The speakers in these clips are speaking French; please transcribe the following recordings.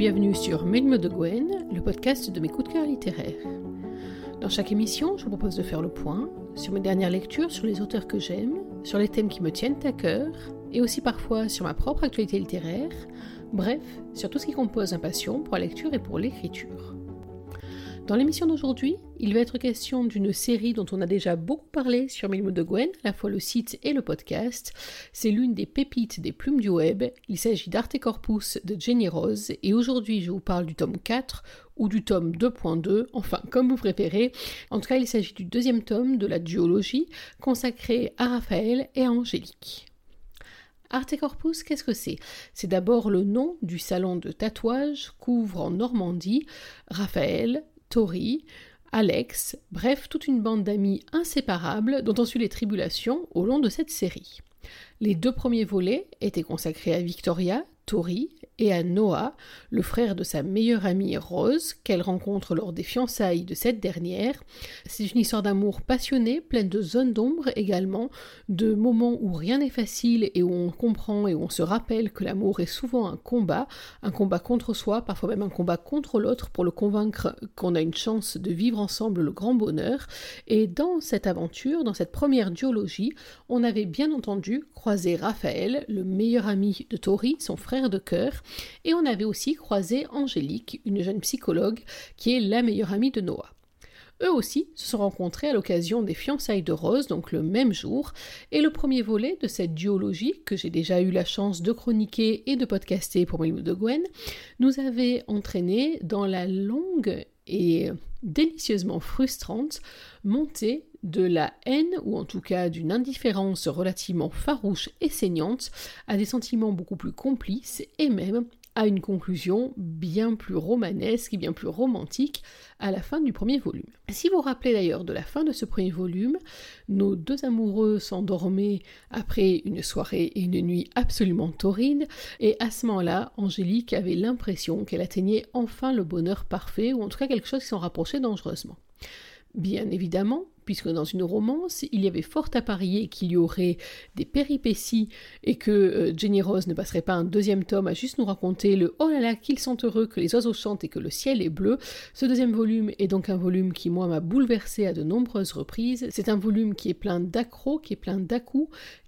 bienvenue sur Mille de Gwen, le podcast de mes coups de cœur littéraires. Dans chaque émission, je vous propose de faire le point sur mes dernières lectures, sur les auteurs que j'aime, sur les thèmes qui me tiennent à cœur, et aussi parfois sur ma propre actualité littéraire, bref, sur tout ce qui compose un passion pour la lecture et pour l'écriture. Dans l'émission d'aujourd'hui, il va être question d'une série dont on a déjà beaucoup parlé sur Mille de Gwen, à la fois le site et le podcast. C'est l'une des pépites des plumes du web. Il s'agit d'Arte Corpus de Jenny Rose, et aujourd'hui je vous parle du tome 4 ou du tome 2.2, enfin comme vous préférez. En tout cas, il s'agit du deuxième tome de la duologie consacrée à Raphaël et à Angélique. Arte Corpus, qu'est-ce que c'est? C'est d'abord le nom du salon de tatouage couvre en Normandie Raphaël, Tori, Alex, bref, toute une bande d'amis inséparables dont on suit les tribulations au long de cette série. Les deux premiers volets étaient consacrés à Victoria, Tori et à Noah, le frère de sa meilleure amie Rose, qu'elle rencontre lors des fiançailles de cette dernière. C'est une histoire d'amour passionné, pleine de zones d'ombre également, de moments où rien n'est facile et où on comprend et où on se rappelle que l'amour est souvent un combat, un combat contre soi, parfois même un combat contre l'autre pour le convaincre qu'on a une chance de vivre ensemble le grand bonheur. Et dans cette aventure, dans cette première duologie, on avait bien entendu croisé Raphaël, le meilleur ami de Tori, son frère de cœur, et on avait aussi croisé Angélique, une jeune psychologue qui est la meilleure amie de Noah. Eux aussi se sont rencontrés à l'occasion des fiançailles de Rose, donc le même jour, et le premier volet de cette duologie, que j'ai déjà eu la chance de chroniquer et de podcaster pour Milou de Gwen, nous avait entraîné dans la longue et délicieusement frustrante montée de la haine, ou en tout cas d'une indifférence relativement farouche et saignante, à des sentiments beaucoup plus complices et même à une conclusion bien plus romanesque et bien plus romantique à la fin du premier volume. Si vous vous rappelez d'ailleurs de la fin de ce premier volume, nos deux amoureux s'endormaient après une soirée et une nuit absolument torride, et à ce moment-là, Angélique avait l'impression qu'elle atteignait enfin le bonheur parfait, ou en tout cas quelque chose qui s'en rapprochait dangereusement. Bien évidemment, puisque dans une romance, il y avait fort à parier qu'il y aurait des péripéties et que euh, Jenny Rose ne passerait pas un deuxième tome à juste nous raconter le oh là là qu'ils sont heureux, que les oiseaux chantent et que le ciel est bleu. Ce deuxième volume est donc un volume qui moi m'a bouleversé à de nombreuses reprises. C'est un volume qui est plein d'accros, qui est plein dà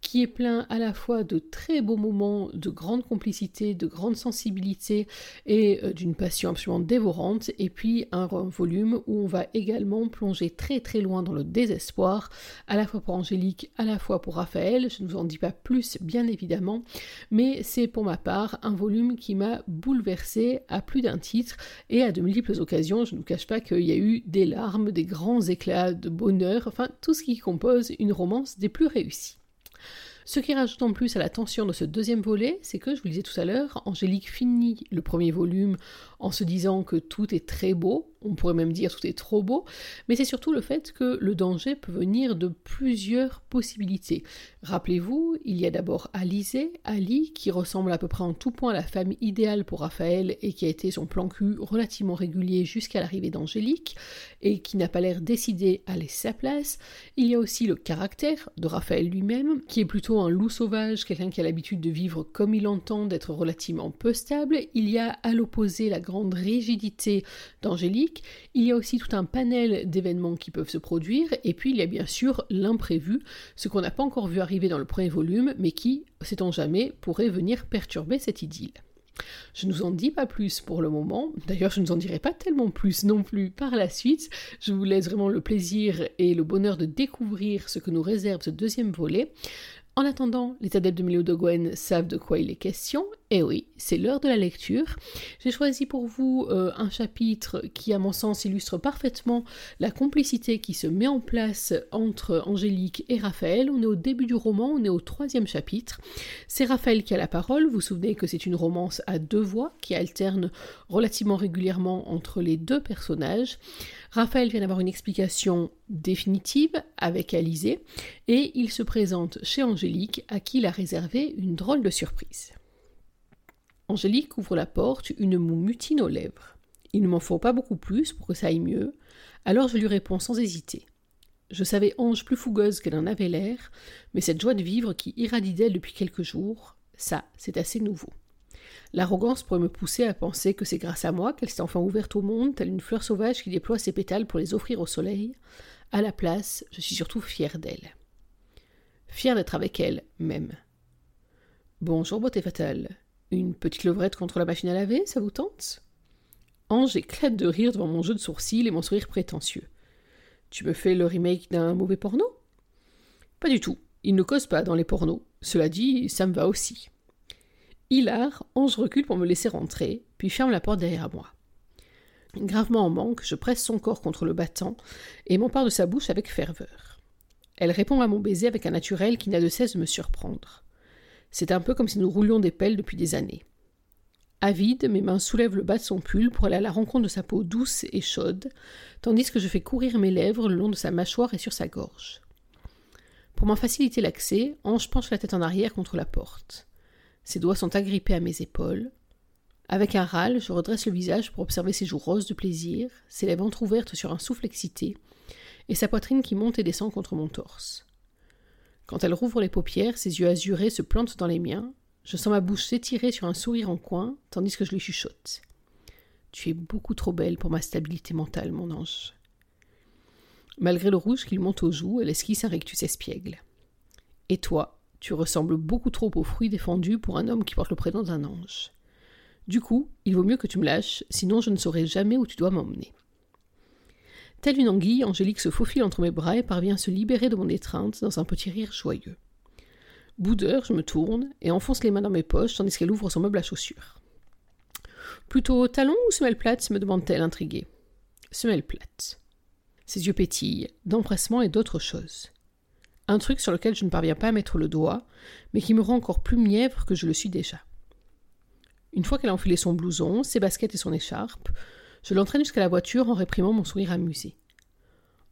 qui est plein à la fois de très beaux moments, de grande complicité, de grande sensibilité et euh, d'une passion absolument dévorante, et puis un volume où on va également plonger très très loin dans le désespoir, à la fois pour Angélique, à la fois pour Raphaël. Je ne vous en dis pas plus, bien évidemment, mais c'est pour ma part un volume qui m'a bouleversé à plus d'un titre et à de multiples occasions. Je ne vous cache pas qu'il y a eu des larmes, des grands éclats de bonheur, enfin tout ce qui compose une romance des plus réussies. Ce qui rajoute en plus à la tension de ce deuxième volet, c'est que, je vous le disais tout à l'heure, Angélique finit le premier volume en se disant que tout est très beau, on pourrait même dire tout est trop beau, mais c'est surtout le fait que le danger peut venir de plusieurs possibilités. Rappelez-vous, il y a d'abord Alizé, Ali, qui ressemble à peu près en tout point à la femme idéale pour Raphaël et qui a été son plan cul relativement régulier jusqu'à l'arrivée d'Angélique, et qui n'a pas l'air décidé à laisser sa place. Il y a aussi le caractère de Raphaël lui-même, qui est plutôt un loup sauvage, quelqu'un qui a l'habitude de vivre comme il entend, d'être relativement peu stable. Il y a à l'opposé la grande rigidité d'Angélique, il y a aussi tout un panel d'événements qui peuvent se produire, et puis il y a bien sûr l'imprévu, ce qu'on n'a pas encore vu arriver dans le premier volume, mais qui, sait-on jamais, pourrait venir perturber cette idylle. Je ne vous en dis pas plus pour le moment, d'ailleurs je ne vous en dirai pas tellement plus non plus par la suite, je vous laisse vraiment le plaisir et le bonheur de découvrir ce que nous réserve ce deuxième volet. En attendant, les adeptes de Milo de Gwen savent de quoi il est question, et oui, c'est l'heure de la lecture. J'ai choisi pour vous euh, un chapitre qui, à mon sens, illustre parfaitement la complicité qui se met en place entre Angélique et Raphaël. On est au début du roman, on est au troisième chapitre. C'est Raphaël qui a la parole. Vous vous souvenez que c'est une romance à deux voix qui alterne relativement régulièrement entre les deux personnages. Raphaël vient d'avoir une explication définitive avec Alizé et il se présente chez Angélique à qui il a réservé une drôle de surprise. Angélique ouvre la porte, une moue mutine aux lèvres. Il ne m'en faut pas beaucoup plus pour que ça aille mieux, alors je lui réponds sans hésiter. Je savais Ange plus fougueuse qu'elle en avait l'air, mais cette joie de vivre qui irradie d'elle depuis quelques jours, ça, c'est assez nouveau. L'arrogance pourrait me pousser à penser que c'est grâce à moi qu'elle s'est enfin ouverte au monde, telle une fleur sauvage qui déploie ses pétales pour les offrir au soleil. À la place, je suis surtout fière d'elle. Fière d'être avec elle, même. Bonjour, beauté fatale. Une petite levrette contre la machine à laver, ça vous tente? Ange éclate de rire devant mon jeu de sourcils et mon sourire prétentieux. Tu me fais le remake d'un mauvais porno? Pas du tout. Il ne cause pas dans les pornos. Cela dit, ça me va aussi. Hilar, Ange recule pour me laisser rentrer, puis ferme la porte derrière moi. Gravement en manque, je presse son corps contre le battant et m'empare de sa bouche avec ferveur. Elle répond à mon baiser avec un naturel qui n'a de cesse de me surprendre. C'est un peu comme si nous roulions des pelles depuis des années. Avide, mes mains soulèvent le bas de son pull pour aller à la rencontre de sa peau douce et chaude, tandis que je fais courir mes lèvres le long de sa mâchoire et sur sa gorge. Pour m'en faciliter l'accès, Ange penche la tête en arrière contre la porte. Ses doigts sont agrippés à mes épaules. Avec un râle, je redresse le visage pour observer ses joues roses de plaisir, ses lèvres entr'ouvertes sur un souffle excité, et sa poitrine qui monte et descend contre mon torse. Quand elle rouvre les paupières, ses yeux azurés se plantent dans les miens, je sens ma bouche s'étirer sur un sourire en coin, tandis que je lui chuchote. Tu es beaucoup trop belle pour ma stabilité mentale, mon ange. Malgré le rouge qu'il monte aux joues, elle esquisse un rectus espiègle. Et toi, tu ressembles beaucoup trop aux fruits défendus pour un homme qui porte le prénom d'un ange. Du coup, il vaut mieux que tu me lâches, sinon je ne saurai jamais où tu dois m'emmener. Telle une anguille, Angélique se faufile entre mes bras et parvient à se libérer de mon étreinte dans un petit rire joyeux. Boudeur, je me tourne et enfonce les mains dans mes poches tandis qu'elle ouvre son meuble à chaussures. Plutôt talon ou semelle plate me demande-t-elle intriguée. Semelle plate. Ses yeux pétillent, d'empressement et d'autres choses. Un truc sur lequel je ne parviens pas à mettre le doigt, mais qui me rend encore plus mièvre que je le suis déjà. Une fois qu'elle a enfilé son blouson, ses baskets et son écharpe, je l'entraîne jusqu'à la voiture en réprimant mon sourire amusé.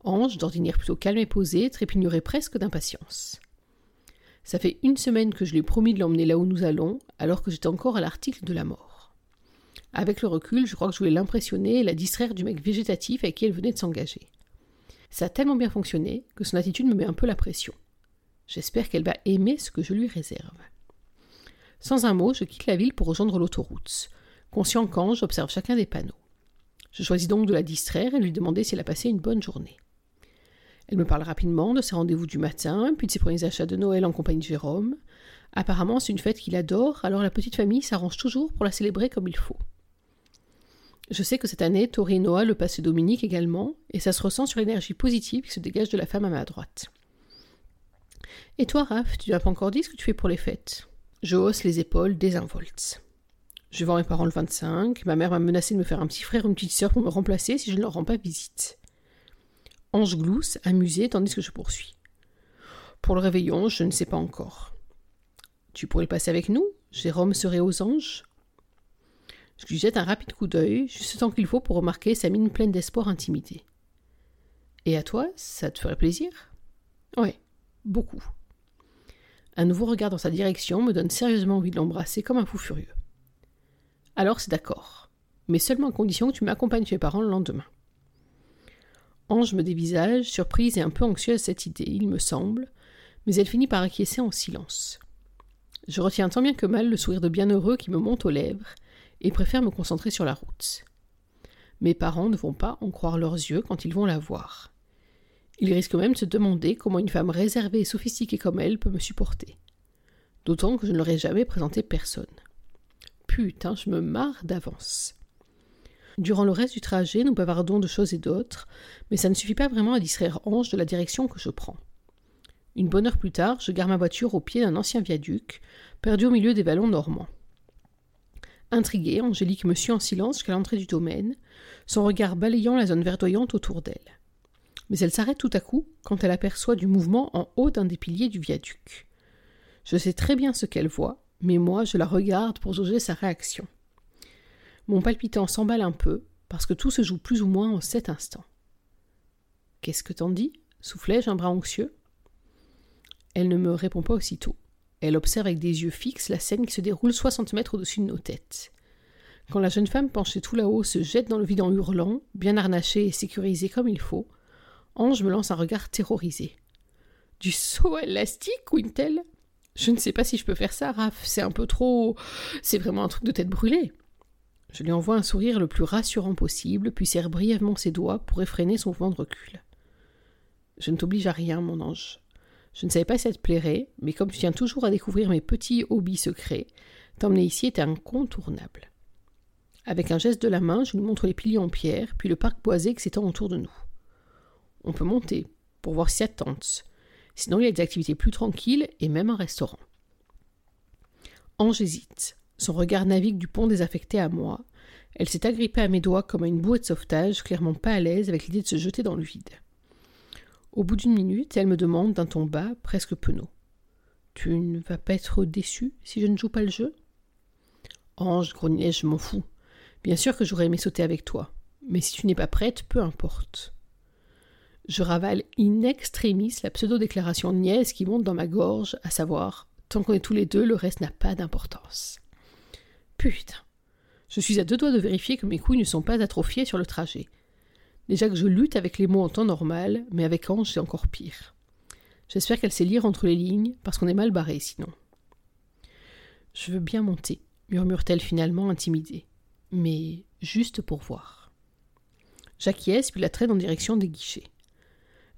Ange, d'ordinaire plutôt calme et posé, trépignerait presque d'impatience. Ça fait une semaine que je lui ai promis de l'emmener là où nous allons, alors que j'étais encore à l'article de la mort. Avec le recul, je crois que je voulais l'impressionner et la distraire du mec végétatif avec qui elle venait de s'engager. Ça a tellement bien fonctionné que son attitude me met un peu la pression. J'espère qu'elle va aimer ce que je lui réserve. Sans un mot, je quitte la ville pour rejoindre l'autoroute. Conscient quand j'observe chacun des panneaux. Je choisis donc de la distraire et lui demander si elle a passé une bonne journée. Elle me parle rapidement de ses rendez-vous du matin, puis de ses premiers achats de Noël en compagnie de Jérôme. Apparemment, c'est une fête qu'il adore, alors la petite famille s'arrange toujours pour la célébrer comme il faut. Je sais que cette année, Tori et Noah le passent Dominique également, et ça se ressent sur l'énergie positive qui se dégage de la femme à ma droite. Et toi, Raph, tu n'as pas encore dit ce que tu fais pour les fêtes? Je hausse les épaules désinvolte. Je vais voir mes parents le 25, ma mère m'a menacé de me faire un petit frère ou une petite sœur pour me remplacer si je ne leur rends pas visite. Ange glousse, amusé, tandis que je poursuis. Pour le réveillon, je ne sais pas encore. Tu pourrais le passer avec nous? Jérôme serait aux anges? Je lui jette un rapide coup d'œil, juste temps qu'il faut pour remarquer sa mine pleine d'espoir intimidée. Et à toi, ça te ferait plaisir? Oui, beaucoup. Un nouveau regard dans sa direction me donne sérieusement envie de l'embrasser comme un fou furieux. Alors c'est d'accord, mais seulement à condition que tu m'accompagnes chez parents le lendemain. Ange me dévisage, surprise et un peu anxieuse à cette idée, il me semble, mais elle finit par acquiescer en silence. Je retiens tant bien que mal le sourire de bienheureux qui me monte aux lèvres et préfère me concentrer sur la route. Mes parents ne vont pas en croire leurs yeux quand ils vont la voir. Ils risquent même de se demander comment une femme réservée et sophistiquée comme elle peut me supporter. D'autant que je ne leur ai jamais présenté personne. Putain, je me marre d'avance. Durant le reste du trajet, nous bavardons de choses et d'autres, mais ça ne suffit pas vraiment à distraire Ange de la direction que je prends. Une bonne heure plus tard, je gare ma voiture au pied d'un ancien viaduc, perdu au milieu des vallons normands. Intriguée, Angélique me suit en silence jusqu'à l'entrée du domaine, son regard balayant la zone verdoyante autour d'elle. Mais elle s'arrête tout à coup quand elle aperçoit du mouvement en haut d'un des piliers du viaduc. Je sais très bien ce qu'elle voit, mais moi je la regarde pour jauger sa réaction. Mon palpitant s'emballe un peu, parce que tout se joue plus ou moins en cet instant. Qu'est-ce que t'en dis? soufflai-je un bras anxieux. Elle ne me répond pas aussitôt. Elle observe avec des yeux fixes la scène qui se déroule soixante mètres au-dessus de nos têtes. Quand la jeune femme penchée tout là-haut se jette dans le vide en hurlant, bien harnachée et sécurisée comme il faut, Ange me lance un regard terrorisé. Du saut élastique, Wintel Je ne sais pas si je peux faire ça, Raph, c'est un peu trop. C'est vraiment un truc de tête brûlée. Je lui envoie un sourire le plus rassurant possible, puis serre brièvement ses doigts pour effréner son mouvement de recul. Je ne t'oblige à rien, mon ange. Je ne savais pas si ça te plairait, mais comme tu tiens toujours à découvrir mes petits hobbies secrets, t'emmener ici était incontournable. Avec un geste de la main, je lui montre les piliers en pierre, puis le parc boisé qui s'étend autour de nous. On peut monter, pour voir si ça. Sinon, il y a des activités plus tranquilles et même un restaurant. Ange hésite. Son regard navigue du pont désaffecté à moi. Elle s'est agrippée à mes doigts comme à une bouée de sauvetage, clairement pas à l'aise avec l'idée de se jeter dans le vide. Au bout d'une minute, elle me demande d'un ton bas, presque penaud. Tu ne vas pas être déçu si je ne joue pas le jeu? Ange, grognai je m'en fous. Bien sûr que j'aurais aimé sauter avec toi. Mais si tu n'es pas prête, peu importe. Je ravale in extremis la pseudo-déclaration niaise qui monte dans ma gorge, à savoir Tant qu'on est tous les deux, le reste n'a pas d'importance. Putain. Je suis à deux doigts de vérifier que mes couilles ne sont pas atrophiées sur le trajet. Déjà que je lutte avec les mots en temps normal, mais avec Ange, c'est encore pire. J'espère qu'elle sait lire entre les lignes, parce qu'on est mal barré sinon. Je veux bien monter, murmure-t-elle finalement intimidée. Mais juste pour voir. J'acquiesce puis la traîne en direction des guichets.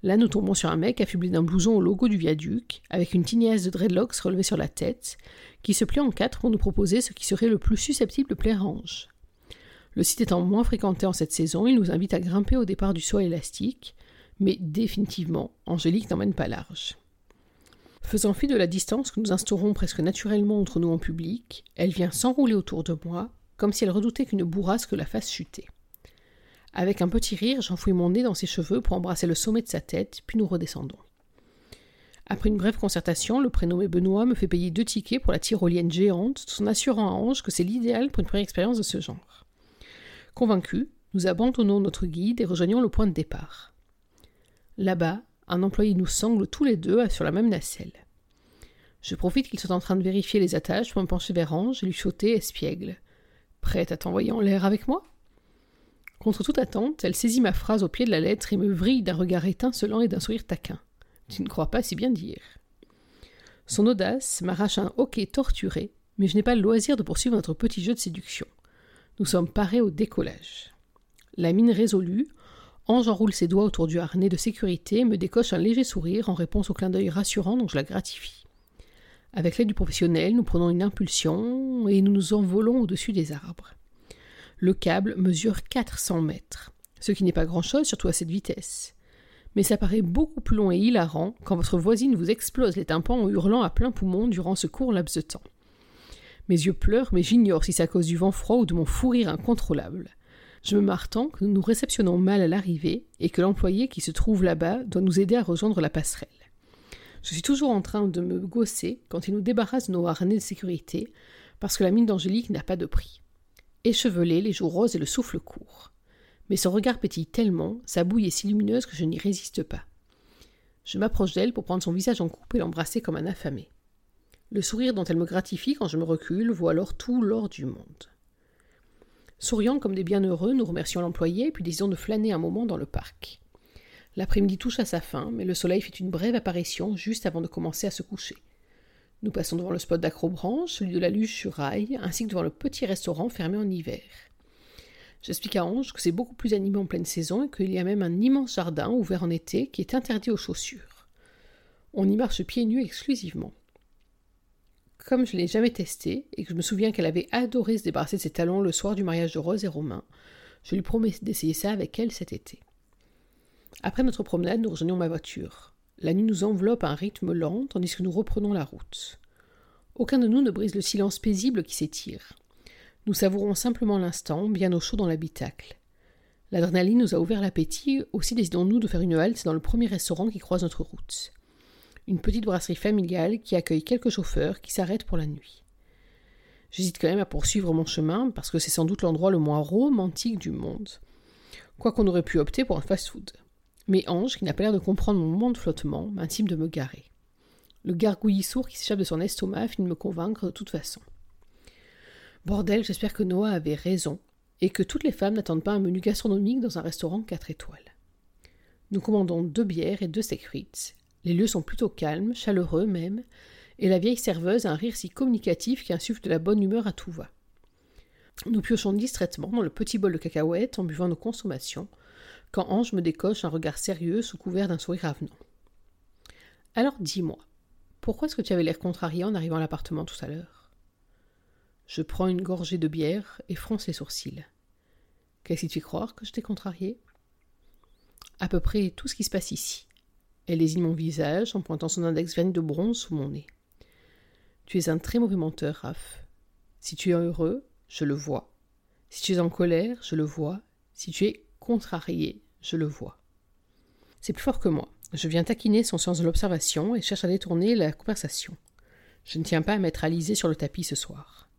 Là, nous tombons sur un mec affublé d'un blouson au logo du viaduc, avec une tignasse de dreadlocks relevée sur la tête, qui se plie en quatre pour nous proposer ce qui serait le plus susceptible de plaire Ange. Le site étant moins fréquenté en cette saison, il nous invite à grimper au départ du saut élastique, mais définitivement, Angélique n'emmène pas large. Faisant fi de la distance que nous instaurons presque naturellement entre nous en public, elle vient s'enrouler autour de moi, comme si elle redoutait qu'une bourrasque la fasse chuter. Avec un petit rire, j'enfouis mon nez dans ses cheveux pour embrasser le sommet de sa tête, puis nous redescendons. Après une brève concertation, le prénommé Benoît me fait payer deux tickets pour la tyrolienne géante, tout en assurant à Ange que c'est l'idéal pour une première expérience de ce genre. Convaincus, nous abandonnons notre guide et rejoignons le point de départ. Là-bas, un employé nous sangle tous les deux sur la même nacelle. Je profite qu'il soit en train de vérifier les attaches pour me pencher vers Ange et lui sauter espiègle. Prête à t'envoyer en l'air avec moi? Contre toute attente, elle saisit ma phrase au pied de la lettre et me vrille d'un regard étincelant et d'un sourire taquin. Tu ne crois pas si bien dire. Son audace m'arrache un hoquet torturé, mais je n'ai pas le loisir de poursuivre notre petit jeu de séduction. Nous sommes parés au décollage. La mine résolue, Ange enroule ses doigts autour du harnais de sécurité et me décoche un léger sourire en réponse au clin d'œil rassurant dont je la gratifie. Avec l'aide du professionnel, nous prenons une impulsion et nous nous envolons au-dessus des arbres. Le câble mesure 400 mètres, ce qui n'est pas grand-chose, surtout à cette vitesse. Mais ça paraît beaucoup plus long et hilarant quand votre voisine vous explose les tympans en hurlant à plein poumon durant ce court laps de temps. Mes yeux pleurent, mais j'ignore si c'est à cause du vent froid ou de mon fou rire incontrôlable. Je me marre tant que nous nous réceptionnons mal à l'arrivée et que l'employé qui se trouve là-bas doit nous aider à rejoindre la passerelle. Je suis toujours en train de me gosser quand il nous débarrasse de nos harnais de sécurité parce que la mine d'Angélique n'a pas de prix échevelé, les joues roses et le souffle court. Mais son regard pétille tellement, sa bouille est si lumineuse que je n'y résiste pas. Je m'approche d'elle pour prendre son visage en coupe et l'embrasser comme un affamé. Le sourire dont elle me gratifie quand je me recule vaut alors tout l'or du monde. Souriant comme des bienheureux, nous remercions l'employé, puis décidons de flâner un moment dans le parc. L'après-midi touche à sa fin, mais le soleil fait une brève apparition juste avant de commencer à se coucher. Nous passons devant le spot d'acrobranche, celui de la luge sur rail, ainsi que devant le petit restaurant fermé en hiver. J'explique à Ange que c'est beaucoup plus animé en pleine saison et qu'il y a même un immense jardin ouvert en été qui est interdit aux chaussures. On y marche pieds nus exclusivement. Comme je ne l'ai jamais testé et que je me souviens qu'elle avait adoré se débarrasser de ses talons le soir du mariage de Rose et Romain, je lui promets d'essayer ça avec elle cet été. Après notre promenade, nous rejoignons ma voiture. La nuit nous enveloppe à un rythme lent, tandis que nous reprenons la route. Aucun de nous ne brise le silence paisible qui s'étire. Nous savourons simplement l'instant, bien au chaud dans l'habitacle. L'adrénaline nous a ouvert l'appétit, aussi décidons-nous de faire une halte dans le premier restaurant qui croise notre route. Une petite brasserie familiale qui accueille quelques chauffeurs qui s'arrêtent pour la nuit. J'hésite quand même à poursuivre mon chemin parce que c'est sans doute l'endroit le moins romantique du monde. Quoi qu'on aurait pu opter pour un fast-food. Mais Ange, qui n'a pas l'air de comprendre mon moment de flottement, m'intime de me garer. Le gargouillis sourd qui s'échappe de son estomac finit de me convaincre de toute façon. Bordel, j'espère que Noah avait raison, et que toutes les femmes n'attendent pas un menu gastronomique dans un restaurant 4 étoiles. Nous commandons deux bières et deux steak frites. Les lieux sont plutôt calmes, chaleureux même, et la vieille serveuse a un rire si communicatif qui insuffle de la bonne humeur à tout va. Nous piochons distraitement dans le petit bol de cacahuètes en buvant nos consommations, quand Ange me décoche un regard sérieux sous couvert d'un sourire avenant. Alors dis-moi, pourquoi est-ce que tu avais l'air contrarié en arrivant à l'appartement tout à l'heure? Je prends une gorgée de bière et fronce les sourcils. Qu'est-ce qui te fait croire que je t'ai contrarié? À peu près tout ce qui se passe ici. Elle désigne mon visage en pointant son index vernis de bronze sous mon nez. Tu es un très mauvais menteur, Raph. Si tu es heureux, je le vois. Si tu es en colère, je le vois. Si tu es contrarié, je le vois. C'est plus fort que moi. Je viens taquiner son sens de l'observation et cherche à détourner la conversation. Je ne tiens pas à mettre Alizée sur le tapis ce soir.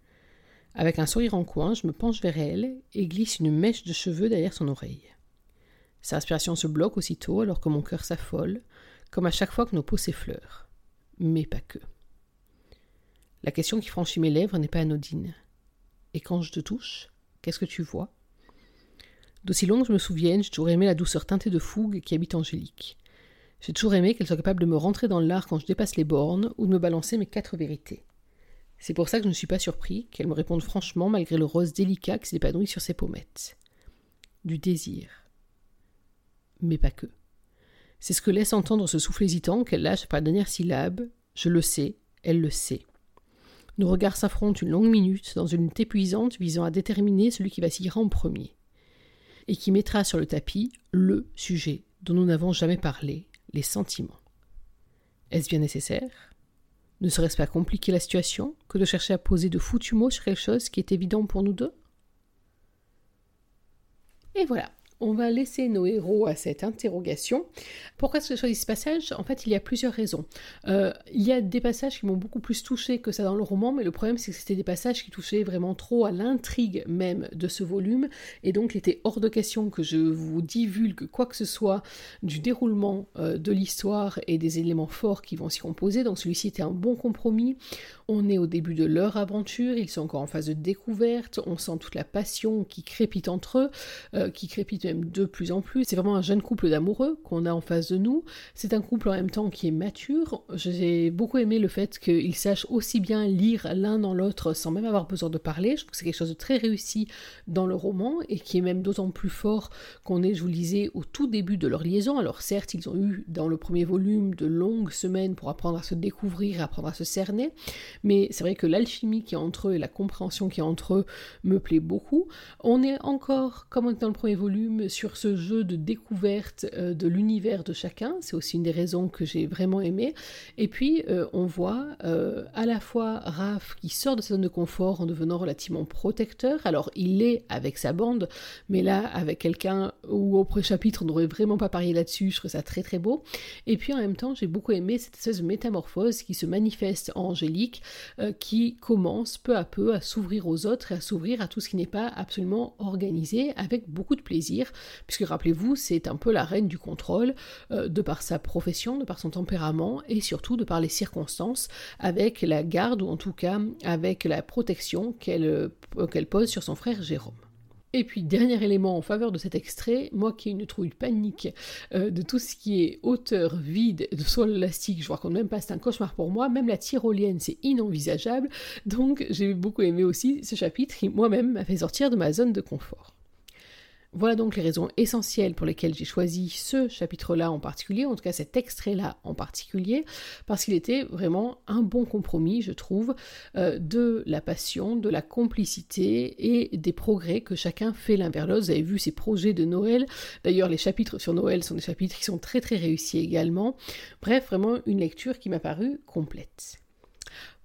Avec un sourire en coin, je me penche vers elle et glisse une mèche de cheveux derrière son oreille. Sa respiration se bloque aussitôt alors que mon cœur s'affole, comme à chaque fois que nos peaux s'effleurent. Mais pas que. La question qui franchit mes lèvres n'est pas anodine. Et quand je te touche, qu'est-ce que tu vois? D'aussi long que je me souvienne, j'ai toujours aimé la douceur teintée de fougue qui habite Angélique. J'ai toujours aimé qu'elle soit capable de me rentrer dans l'art quand je dépasse les bornes ou de me balancer mes quatre vérités. C'est pour ça que je ne suis pas surpris qu'elle me réponde franchement malgré le rose délicat qui s'épanouit sur ses pommettes. Du désir. Mais pas que. C'est ce que laisse entendre ce souffle hésitant qu'elle lâche par la dernière syllabe. Je le sais, elle le sait. Nos regards s'affrontent une longue minute dans une lutte épuisante visant à déterminer celui qui vacillera en premier. Et qui mettra sur le tapis le sujet dont nous n'avons jamais parlé, les sentiments. Est-ce bien nécessaire? Ne serait-ce pas compliquer la situation que de chercher à poser de foutus mots sur quelque chose qui est évident pour nous deux? Et voilà, on va laisser nos héros à cette interrogation. Pourquoi est-ce que j'ai choisi ce passage En fait, il y a plusieurs raisons. Euh, il y a des passages qui m'ont beaucoup plus touché que ça dans le roman, mais le problème c'est que c'était des passages qui touchaient vraiment trop à l'intrigue même de ce volume, et donc il était hors de question que je vous divulgue quoi que ce soit du déroulement euh, de l'histoire et des éléments forts qui vont s'y composer. Donc celui-ci était un bon compromis. On est au début de leur aventure, ils sont encore en phase de découverte, on sent toute la passion qui crépite entre eux, euh, qui crépite de plus en plus. C'est vraiment un jeune couple d'amoureux qu'on a en face de nous. C'est un couple en même temps qui est mature. J'ai beaucoup aimé le fait qu'ils sachent aussi bien lire l'un dans l'autre sans même avoir besoin de parler. Je trouve que c'est quelque chose de très réussi dans le roman et qui est même d'autant plus fort qu'on est, je vous le disais, au tout début de leur liaison. Alors certes, ils ont eu dans le premier volume de longues semaines pour apprendre à se découvrir, apprendre à se cerner, mais c'est vrai que l'alchimie qui est entre eux et la compréhension qui est entre eux me plaît beaucoup. On est encore, comme dans le premier volume, sur ce jeu de découverte euh, de l'univers de chacun. C'est aussi une des raisons que j'ai vraiment aimé. Et puis, euh, on voit euh, à la fois Raph qui sort de sa zone de confort en devenant relativement protecteur. Alors, il est avec sa bande, mais là, avec quelqu'un où au pré-chapitre, on n'aurait vraiment pas parié là-dessus. Je trouve ça très très beau. Et puis, en même temps, j'ai beaucoup aimé cette espèce de métamorphose qui se manifeste en Angélique, qui commence peu à peu à s'ouvrir aux autres et à s'ouvrir à tout ce qui n'est pas absolument organisé avec beaucoup de plaisir puisque rappelez-vous, c'est un peu la reine du contrôle, euh, de par sa profession, de par son tempérament, et surtout de par les circonstances, avec la garde, ou en tout cas avec la protection qu'elle euh, pose sur son frère Jérôme. Et puis, dernier élément en faveur de cet extrait, moi qui ai une trouille panique euh, de tout ce qui est hauteur vide de sol élastique, je vois qu'on même pas, c'est un cauchemar pour moi, même la tyrolienne, c'est inenvisageable, donc j'ai beaucoup aimé aussi ce chapitre qui moi-même m'a fait sortir de ma zone de confort. Voilà donc les raisons essentielles pour lesquelles j'ai choisi ce chapitre-là en particulier, en tout cas cet extrait-là en particulier, parce qu'il était vraiment un bon compromis, je trouve, euh, de la passion, de la complicité et des progrès que chacun fait l'un vers l'autre. Vous avez vu ces projets de Noël. D'ailleurs, les chapitres sur Noël sont des chapitres qui sont très très réussis également. Bref, vraiment une lecture qui m'a paru complète.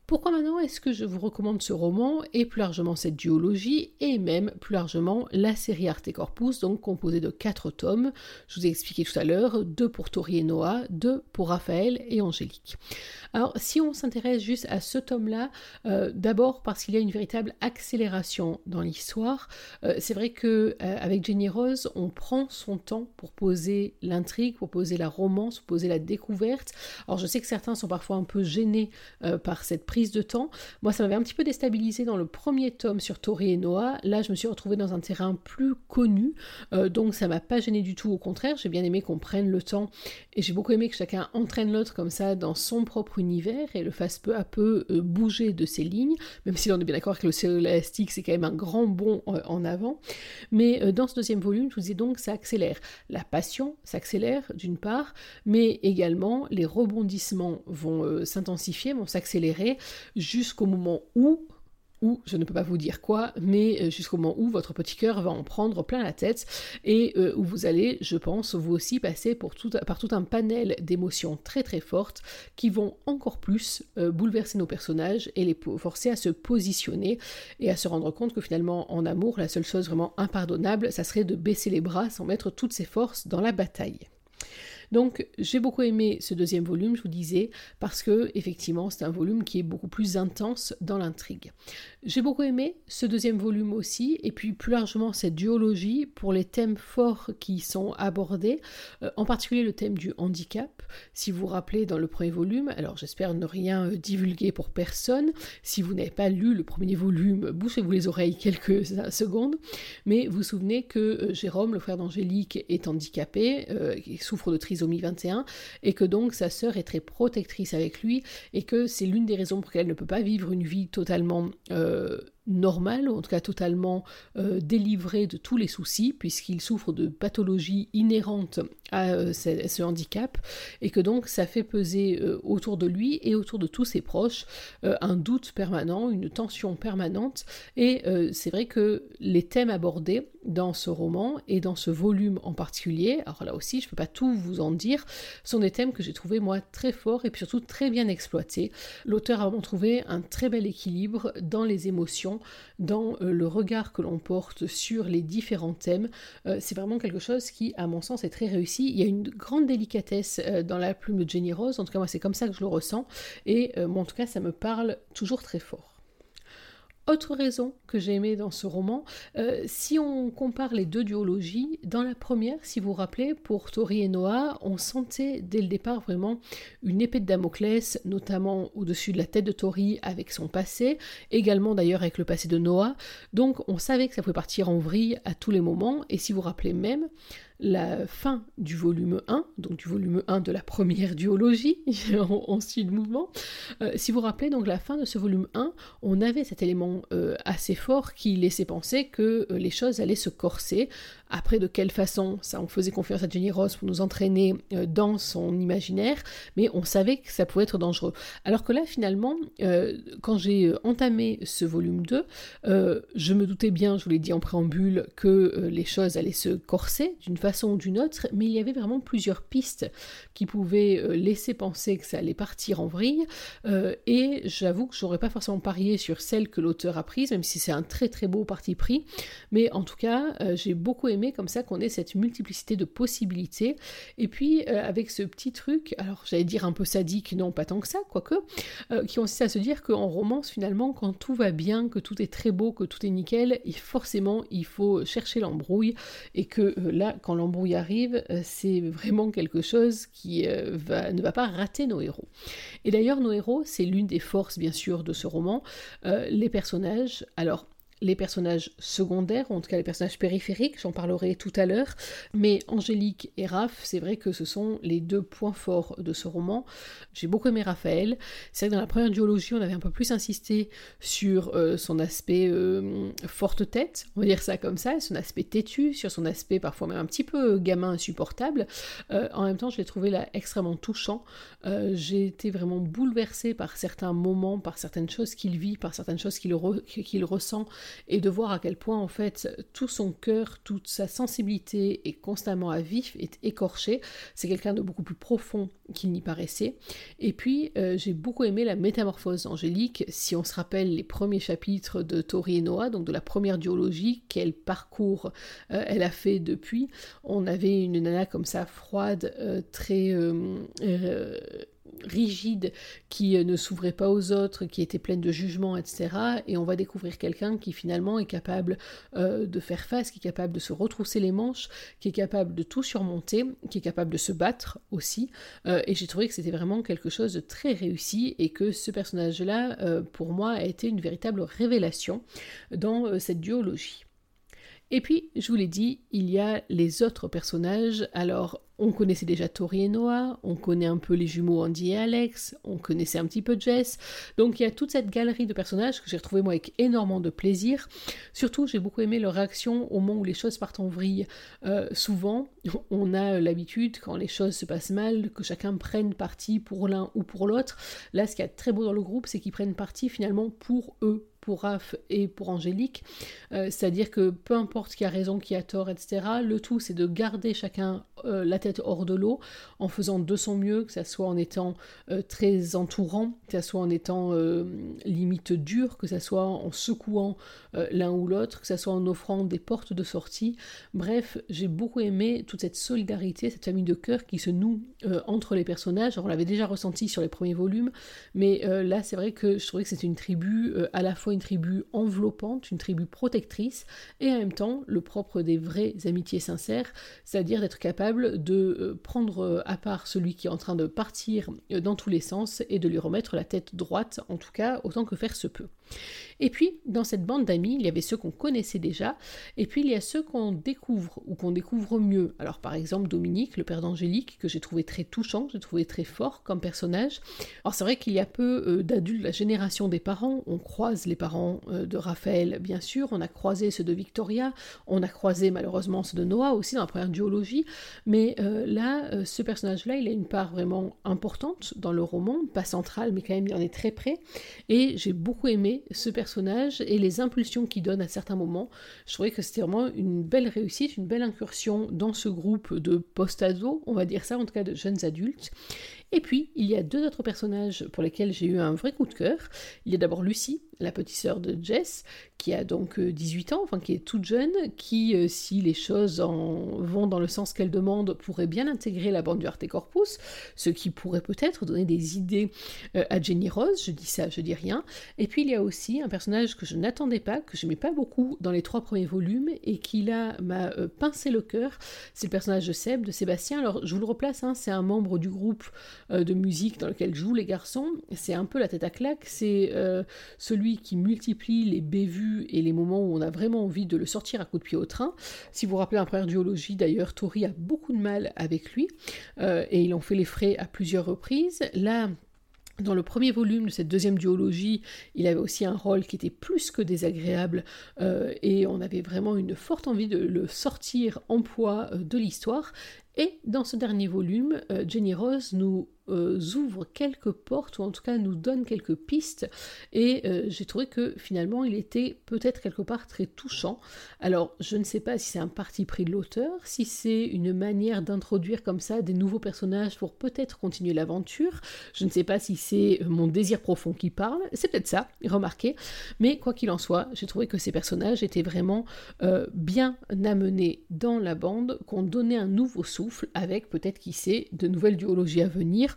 Pourquoi maintenant est-ce que je vous recommande ce roman et plus largement cette duologie et même plus largement la série Arte Corpus, donc composée de quatre tomes, je vous ai expliqué tout à l'heure, deux pour Tori et Noah, deux pour Raphaël et Angélique. Alors si on s'intéresse juste à ce tome-là, euh, d'abord parce qu'il y a une véritable accélération dans l'histoire, euh, c'est vrai que euh, avec Jenny Rose, on prend son temps pour poser l'intrigue, pour poser la romance, pour poser la découverte. Alors je sais que certains sont parfois un peu gênés par cette prise de temps. Moi, ça m'avait un petit peu déstabilisé dans le premier tome sur Tori et Noah. Là, je me suis retrouvée dans un terrain plus connu, euh, donc ça m'a pas gêné du tout. Au contraire, j'ai bien aimé qu'on prenne le temps et j'ai beaucoup aimé que chacun entraîne l'autre comme ça dans son propre univers et le fasse peu à peu euh, bouger de ses lignes, même si on est bien d'accord que le célastique c'est quand même un grand bond euh, en avant. Mais dans ce deuxième volume, je vous dis donc, ça accélère. La passion s'accélère d'une part, mais également les rebondissements vont s'intensifier, vont s'accélérer jusqu'au moment où ou je ne peux pas vous dire quoi, mais euh, jusqu'au moment où votre petit cœur va en prendre plein la tête et euh, où vous allez, je pense, vous aussi passer par tout un panel d'émotions très très fortes qui vont encore plus euh, bouleverser nos personnages et les forcer à se positionner et à se rendre compte que finalement en amour, la seule chose vraiment impardonnable, ça serait de baisser les bras sans mettre toutes ses forces dans la bataille. Donc j'ai beaucoup aimé ce deuxième volume, je vous disais, parce que effectivement c'est un volume qui est beaucoup plus intense dans l'intrigue. J'ai beaucoup aimé ce deuxième volume aussi, et puis plus largement cette duologie pour les thèmes forts qui sont abordés, euh, en particulier le thème du handicap. Si vous vous rappelez dans le premier volume, alors j'espère ne rien euh, divulguer pour personne, si vous n'avez pas lu le premier volume, bouchez-vous les oreilles quelques secondes, mais vous vous souvenez que euh, Jérôme, le frère d'Angélique, est handicapé, il souffre de trisomie 21, et que donc sa sœur est très protectrice avec lui, et que c'est l'une des raisons pour lesquelles elle ne peut pas vivre une vie totalement euh, normal, ou en tout cas totalement euh, délivré de tous les soucis, puisqu'il souffre de pathologies inhérentes à euh, ce, handicap, et que donc ça fait peser euh, autour de lui et autour de tous ses proches un doute permanent, une tension permanente, et c'est vrai que les thèmes abordés dans ce roman et dans ce volume en particulier, alors là aussi je ne peux pas tout vous en dire, sont des thèmes que j'ai trouvé moi très forts et puis surtout très bien exploités. L'auteur a vraiment trouvé un très bel équilibre dans les émotions dans euh, le regard que l'on porte sur les différents thèmes. Euh, c'est vraiment quelque chose qui, à mon sens, est très réussi. Il y a une grande délicatesse euh, dans la plume de Jenny Rose, en tout cas moi c'est comme ça que je le ressens, et en tout cas ça me parle toujours très fort. Autre raison que j'ai aimé dans ce roman, euh, si on compare les deux duologies, dans la première, si vous vous rappelez, pour Tori et Noah, on sentait dès le départ vraiment une épée de Damoclès, notamment au-dessus de la tête de Tori avec son passé, également d'ailleurs avec le passé de Noah. Donc on savait que ça pouvait partir en vrille à tous les moments, et si vous vous rappelez même, la fin du volume 1, donc du volume 1 de la première duologie, on, suit mouvement. Euh, si vous vous rappelez, donc la fin de ce volume 1, on avait cet élément euh, assez fort qui laissait penser que euh, les choses allaient se corser. Après, de quelle façon? Ça, on faisait confiance à Jenny Ross pour nous entraîner dans son imaginaire, mais on savait que ça pouvait être dangereux. Alors que là, finalement, quand j'ai entamé ce volume 2, je me doutais bien, je vous l'ai dit en préambule, que les choses allaient se corser d'une façon ou d'une autre, mais il y avait vraiment plusieurs pistes qui pouvaient euh, laisser penser que ça allait partir en vrille, euh, et j'avoue que j'aurais pas forcément parié sur celle que l'auteur a prise, même si c'est un très très beau parti pris, mais en tout cas, euh, j'ai beaucoup aimé comme ça qu'on ait cette multiplicité de possibilités, et puis avec ce petit truc, alors j'allais dire un peu sadique, non pas tant que ça, quoique, qui consiste à se dire qu'en romance, finalement, quand tout va bien, que tout est très beau, que tout est nickel, et forcément, il faut chercher l'embrouille, et que là, quand l'embrouille arrive, euh, c'est vraiment quelque chose qui euh, ne va pas rater nos héros. Et d'ailleurs, nos héros, c'est l'une des forces, bien sûr, de ce roman. Euh, les personnages, alors les personnages secondaires, en tout cas les personnages périphériques, j'en parlerai tout à l'heure, mais Angélique et Raph, c'est vrai que ce sont les deux points forts de ce roman. J'ai beaucoup aimé Raphaël. C'est vrai que dans la première duologie, on avait un peu plus insisté sur euh, son aspect euh, forte tête, on va dire ça comme ça, son aspect têtu, sur son aspect parfois même un petit peu gamin insupportable. Euh, en même temps, je l'ai trouvé là extrêmement touchant. J'ai été vraiment bouleversée par certains moments, par certaines choses qu'il vit, par certaines choses qu'il ressent et de voir à quel point en fait tout son cœur, toute sa sensibilité est constamment à vif, est écorché. C'est quelqu'un de beaucoup plus profond qu'il n'y paraissait. Et puis euh, j'ai beaucoup aimé la métamorphose angélique. Si on se rappelle les premiers chapitres de Tori et Noah, donc de la première duologie, quel parcours euh, elle a fait depuis, on avait une nana comme ça froide, euh, très rigide, qui euh, ne s'ouvrait pas aux autres, qui était pleine de jugements, etc. Et on va découvrir quelqu'un qui finalement est capable euh, de faire face, qui est capable de se retrousser les manches, qui est capable de tout surmonter, qui est capable de se battre aussi. Euh, et j'ai trouvé que c'était vraiment quelque chose de très réussi et que ce personnage-là, pour moi, a été une véritable révélation dans cette duologie. Et puis, je vous l'ai dit, il y a les autres personnages. Alors, on connaissait déjà Tori et Noah, on connaît un peu les jumeaux Andy et Alex, on connaissait un petit peu Jess. Donc il y a toute cette galerie de personnages que j'ai retrouvé moi avec énormément de plaisir. Surtout, j'ai beaucoup aimé leur réaction au moment où les choses partent en vrille. Euh, souvent, on a l'habitude, quand les choses se passent mal, que chacun prenne parti pour l'un ou pour l'autre. Là, ce qui est très beau dans le groupe, c'est qu'ils prennent parti finalement pour eux, pour Raph et pour Angélique. Euh, c'est-à-dire que peu importe qui a raison, qui a tort, etc., le tout c'est de garder chacun euh, la tête hors de l'eau en faisant de son mieux, que ce soit en étant euh, très entourant, que ce soit en étant limite dur, que ce soit en secouant l'un ou l'autre, que ce soit en offrant des portes de sortie. Bref, j'ai beaucoup aimé toute cette solidarité, cette famille de cœur qui se noue entre les personnages. on l'avait déjà ressenti sur les premiers volumes, mais là c'est vrai que je trouvais que c'était une tribu à la fois une tribu enveloppante, une tribu protectrice, et en même temps le propre des vraies amitiés sincères, c'est-à-dire d'être capable de euh, prendre euh, à part celui qui est en train de partir euh, dans tous les sens et de lui remettre la tête droite, en tout cas autant que faire se peut. Et puis, dans cette bande d'amis, il y avait ceux qu'on connaissait déjà, et puis il y a ceux qu'on découvre ou qu'on découvre mieux. Alors, par exemple, Dominique, le père d'Angélique, que j'ai trouvé très touchant, j'ai trouvé très fort comme personnage. Alors, c'est vrai qu'il y a peu euh, d'adultes, la génération des parents, on croise les parents euh, de Raphaël, bien sûr, on a croisé ceux de Victoria, on a croisé malheureusement ceux de Noah aussi dans la première duologie, mais euh, là, ce personnage-là, il a une part vraiment importante dans le roman, pas centrale, mais quand même, il en est très près, et j'ai beaucoup aimé ce personnage et les impulsions qu'il donne à certains moments. Je trouvais que c'était vraiment une belle réussite, une belle incursion dans ce groupe de post-ados, on va dire ça, en tout cas de jeunes adultes. Et puis, il y a deux autres personnages pour lesquels j'ai eu un vrai coup de cœur. Il y a d'abord Lucie, la petite sœur de Jess, qui a donc 18 euh, ans, enfin qui est toute jeune, qui, euh, si les choses en vont dans le sens qu'elle demande, pourrait bien intégrer la bande du Arte Corpus, ce qui pourrait peut-être donner des idées euh, à Jenny Rose, je dis ça, je dis rien. Et puis il y a aussi un personnage que je n'attendais pas, que je n'aimais pas beaucoup dans les trois premiers volumes, et qui là m'a pincé le cœur, c'est le personnage de Seb, de Sébastien. Alors je vous le replace, hein, c'est un membre du groupe de musique dans lequel jouent les garçons, c'est un peu la tête à claque, c'est celui qui multiplie les bévues et les moments où on a vraiment envie de le sortir à coup de pied au train. Si vous vous rappelez un première duologie, d'ailleurs, Tori a beaucoup de mal avec lui euh, et il en fait les frais à plusieurs reprises. Là, dans le premier volume de cette deuxième duologie, il avait aussi un rôle qui était plus que désagréable euh, et on avait vraiment une forte envie de le sortir en poids euh, de l'histoire. Et dans ce dernier volume, Jenny Rose nous euh, ouvre quelques portes, ou en tout cas nous donne quelques pistes, et euh, j'ai trouvé que finalement il était peut-être quelque part très touchant. Alors je ne sais pas si c'est un parti pris de l'auteur, si c'est une manière d'introduire comme ça des nouveaux personnages pour peut-être continuer l'aventure, je ne sais pas si c'est mon désir profond qui parle, c'est peut-être ça, remarquez, mais quoi qu'il en soit, j'ai trouvé que ces personnages étaient vraiment euh, bien amenés dans la bande, qu'on donnait un nouveau souffle avec peut-être qui sait de nouvelles duologies à venir,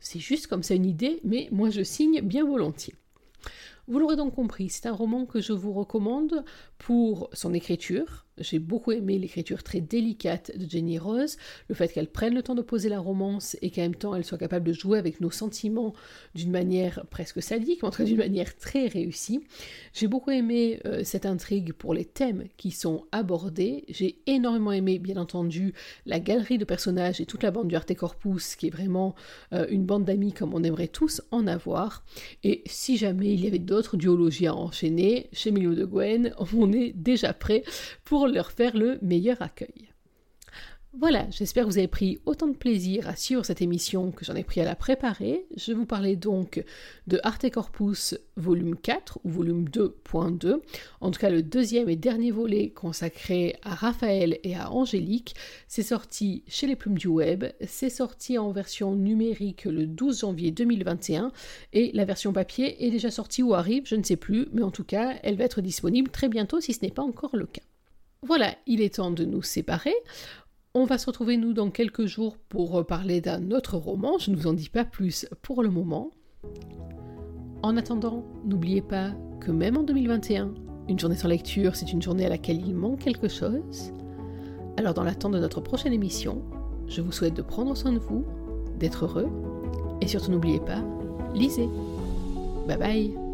c'est juste comme ça une idée, mais moi je signe bien volontiers. Vous l'aurez donc compris, c'est un roman que je vous recommande pour son écriture, j'ai beaucoup aimé l'écriture très délicate de Jenny Rose, le fait qu'elle prenne le temps de poser la romance et qu'en même temps elle soit capable de jouer avec nos sentiments d'une manière presque sadique, en tout cas d'une manière très réussie. J'ai beaucoup aimé euh, cette intrigue pour les thèmes qui sont abordés. J'ai énormément aimé, bien entendu, la galerie de personnages et toute la bande du Arte Corpus, qui est vraiment euh, une bande d'amis comme on aimerait tous en avoir. Et si jamais il y avait d'autres duologies à enchaîner, chez Milo de Gwen, on est déjà prêt leur faire le meilleur accueil. Voilà, j'espère que vous avez pris autant de plaisir à suivre cette émission que j'en ai pris à la préparer. Je vous parlais donc de Arte Corpus volume 4 ou volume 2.2, en tout cas le deuxième et dernier volet consacré à Raphaël et à Angélique. C'est sorti chez les plumes du web, c'est sorti en version numérique le 12 janvier 2021 et la version papier est déjà sortie ou arrive, je ne sais plus, mais en tout cas elle va être disponible très bientôt si ce n'est pas encore le cas. Voilà, il est temps de nous séparer. On va se retrouver nous dans quelques jours pour parler d'un autre roman, je ne vous en dis pas plus pour le moment. En attendant, n'oubliez pas que même en 2021, une journée sans lecture, c'est une journée à laquelle il manque quelque chose. Alors dans l'attente de notre prochaine émission, je vous souhaite de prendre soin de vous, d'être heureux, et surtout n'oubliez pas, lisez. Bye bye